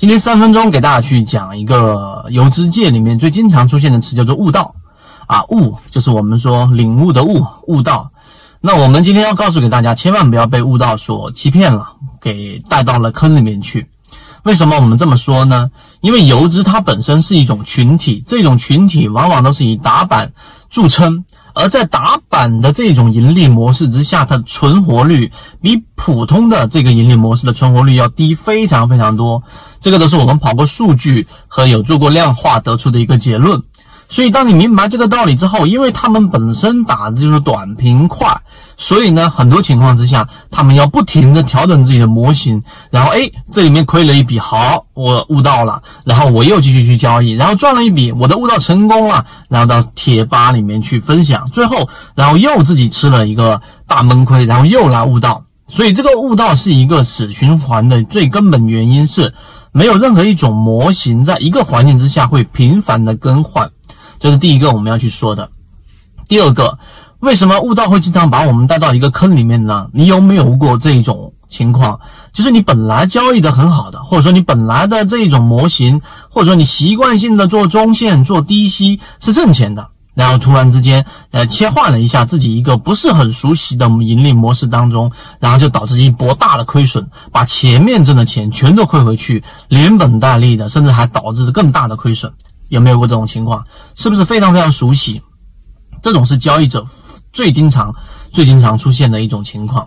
今天三分钟给大家去讲一个游资界里面最经常出现的词，叫做悟道啊，悟就是我们说领悟的悟，悟道。那我们今天要告诉给大家，千万不要被悟道所欺骗了，给带到了坑里面去。为什么我们这么说呢？因为游资它本身是一种群体，这种群体往往都是以打板著称。而在打板的这种盈利模式之下，它的存活率比普通的这个盈利模式的存活率要低非常非常多。这个都是我们跑过数据和有做过量化得出的一个结论。所以，当你明白这个道理之后，因为他们本身打的就是短平快，所以呢，很多情况之下，他们要不停的调整自己的模型，然后，哎，这里面亏了一笔，好，我悟到了，然后我又继续去交易，然后赚了一笔，我的悟道成功了，然后到贴吧里面去分享，最后，然后又自己吃了一个大闷亏，然后又来悟道，所以这个悟道是一个死循环的最根本原因是，没有任何一种模型在一个环境之下会频繁的更换。这是第一个我们要去说的。第二个，为什么悟道会经常把我们带到一个坑里面呢？你有没有过这种情况？就是你本来交易的很好的，或者说你本来的这种模型，或者说你习惯性的做中线、做低吸是挣钱的，然后突然之间呃切换了一下自己一个不是很熟悉的盈利模式当中，然后就导致一波大的亏损，把前面挣的钱全都亏回去，连本带利的，甚至还导致更大的亏损。有没有过这种情况？是不是非常非常熟悉？这种是交易者最经常、最经常出现的一种情况。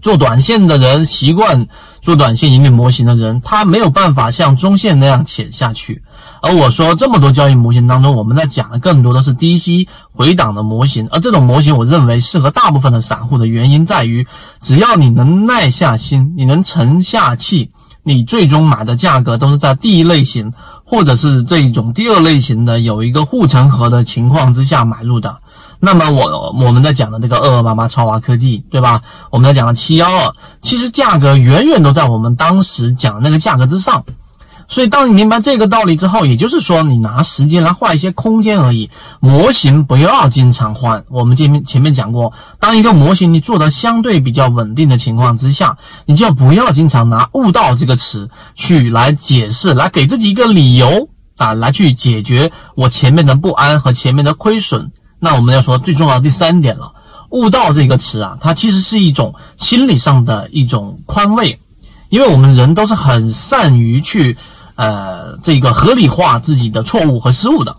做短线的人，习惯做短线盈利模型的人，他没有办法像中线那样潜下去。而我说这么多交易模型当中，我们在讲的更多的是低吸回档的模型。而这种模型，我认为适合大部分的散户的原因在于，只要你能耐下心，你能沉下气。你最终买的价格都是在第一类型，或者是这一种第二类型的有一个护城河的情况之下买入的。那么我我们在讲的这个二二八八超华科技，对吧？我们在讲的七幺二，其实价格远远都在我们当时讲那个价格之上。所以，当你明白这个道理之后，也就是说，你拿时间来换一些空间而已。模型不要经常换。我们前面前面讲过，当一个模型你做的相对比较稳定的情况之下，你就不要经常拿“悟道”这个词去来解释，来给自己一个理由啊，来去解决我前面的不安和前面的亏损。那我们要说最重要的第三点了，“悟道”这个词啊，它其实是一种心理上的一种宽慰，因为我们人都是很善于去。呃，这个合理化自己的错误和失误的，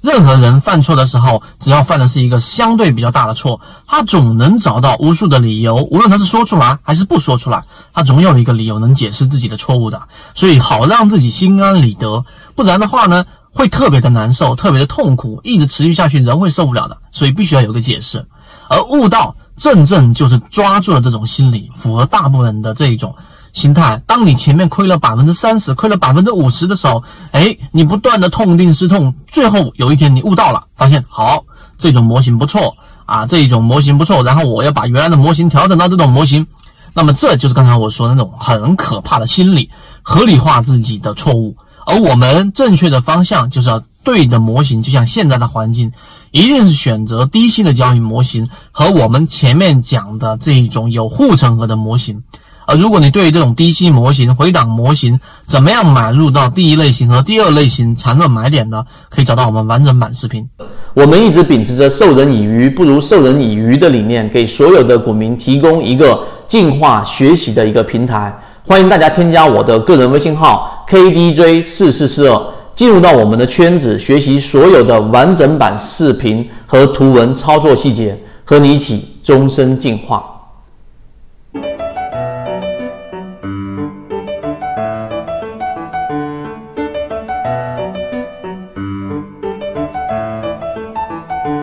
任何人犯错的时候，只要犯的是一个相对比较大的错，他总能找到无数的理由，无论他是说出来还是不说出来，他总有一个理由能解释自己的错误的。所以，好让自己心安理得，不然的话呢，会特别的难受，特别的痛苦，一直持续下去，人会受不了的。所以，必须要有个解释。而悟道，正正就是抓住了这种心理，符合大部分人的这一种。心态，当你前面亏了百分之三十，亏了百分之五十的时候，哎，你不断的痛定思痛，最后有一天你悟到了，发现好，这种模型不错啊，这一种模型不错，然后我要把原来的模型调整到这种模型，那么这就是刚才我说的那种很可怕的心理，合理化自己的错误，而我们正确的方向就是要对的模型，就像现在的环境，一定是选择低息的交易模型和我们前面讲的这一种有护城河的模型。而如果你对于这种低吸模型、回档模型，怎么样买入到第一类型和第二类型缠论买点的，可以找到我们完整版视频。我们一直秉持着授人以鱼不如授人以渔的理念，给所有的股民提供一个进化学习的一个平台。欢迎大家添加我的个人微信号 KDJ 四四四二，进入到我们的圈子，学习所有的完整版视频和图文操作细节，和你一起终身进化。